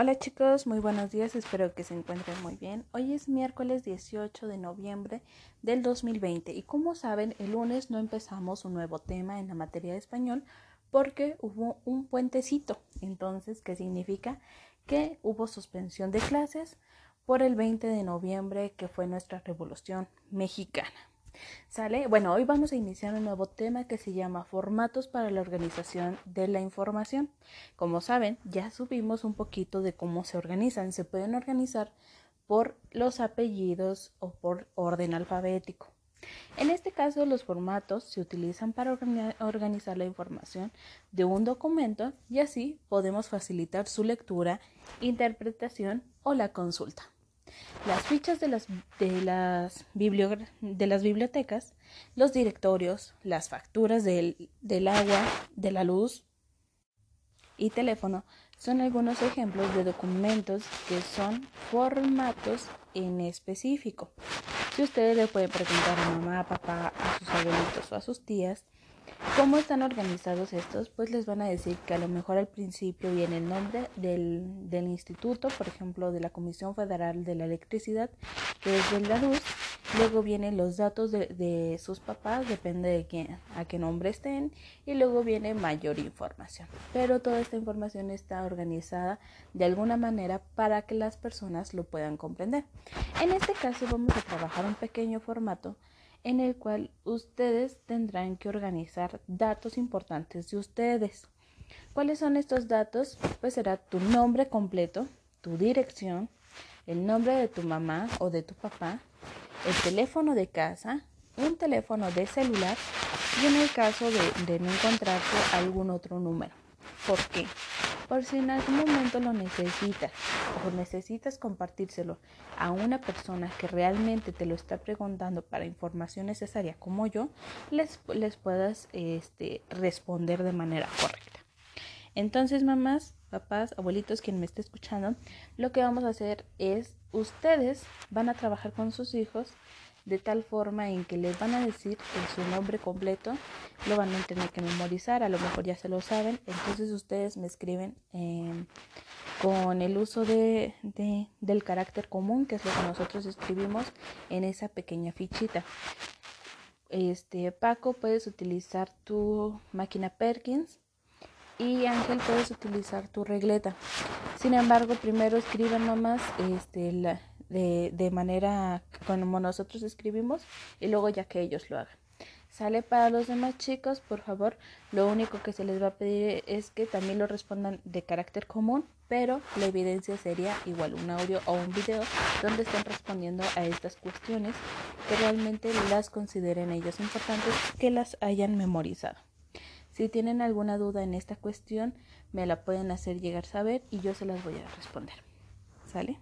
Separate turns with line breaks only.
Hola chicos, muy buenos días, espero que se encuentren muy bien. Hoy es miércoles 18 de noviembre del 2020 y como saben, el lunes no empezamos un nuevo tema en la materia de español porque hubo un puentecito. Entonces, ¿qué significa? Que hubo suspensión de clases por el 20 de noviembre que fue nuestra revolución mexicana. ¿Sale? Bueno, hoy vamos a iniciar un nuevo tema que se llama Formatos para la organización de la información. Como saben, ya subimos un poquito de cómo se organizan. Se pueden organizar por los apellidos o por orden alfabético. En este caso, los formatos se utilizan para organizar la información de un documento y así podemos facilitar su lectura, interpretación o la consulta. Las fichas de las, de las, de las bibliotecas, los directorios, las facturas del, del agua, de la luz y teléfono son algunos ejemplos de documentos que son formatos en específico. Si ustedes le pueden preguntar a mamá, a papá, a sus abuelitos o a sus tías, ¿Cómo están organizados estos? Pues les van a decir que a lo mejor al principio viene el nombre del, del instituto, por ejemplo, de la Comisión Federal de la Electricidad, que es de la luz. Luego vienen los datos de, de sus papás, depende de quién, a qué nombre estén. Y luego viene mayor información. Pero toda esta información está organizada de alguna manera para que las personas lo puedan comprender. En este caso vamos a trabajar un pequeño formato en el cual ustedes tendrán que organizar datos importantes de ustedes. ¿Cuáles son estos datos? Pues será tu nombre completo, tu dirección, el nombre de tu mamá o de tu papá, el teléfono de casa, un teléfono de celular y en el caso de, no encontrarte algún otro número. ¿Por qué? Por si en algún momento lo necesitas o necesitas compartírselo a una persona que realmente te lo está preguntando para información necesaria como yo, les, les puedas este, responder de manera correcta. Entonces, mamás, papás, abuelitos, quien me esté escuchando, lo que vamos a hacer es, ustedes van a trabajar con sus hijos de tal forma en que les van a decir su nombre completo, lo van a tener que memorizar, a lo mejor ya se lo saben, entonces ustedes me escriben em, con el uso de, del carácter común, que es lo que nosotros escribimos en esa pequeña fichita. Este, Paco, puedes utilizar tu máquina Perkins y Ángel, puedes utilizar tu regleta. Sin embargo, primero escriban nomás este, la, de, de manera como nosotros escribimos y luego ya que ellos lo hagan. Sale para los demás chicos, por favor, lo único que se les va a pedir es que también lo respondan de carácter común, pero la evidencia sería igual un audio o un video donde estén respondiendo a estas cuestiones que realmente las consideren ellos importantes que las hayan memorizado. Si tienen alguna duda en esta cuestión, me la pueden hacer llegar a saber y yo se las voy a responder. ¿Sale?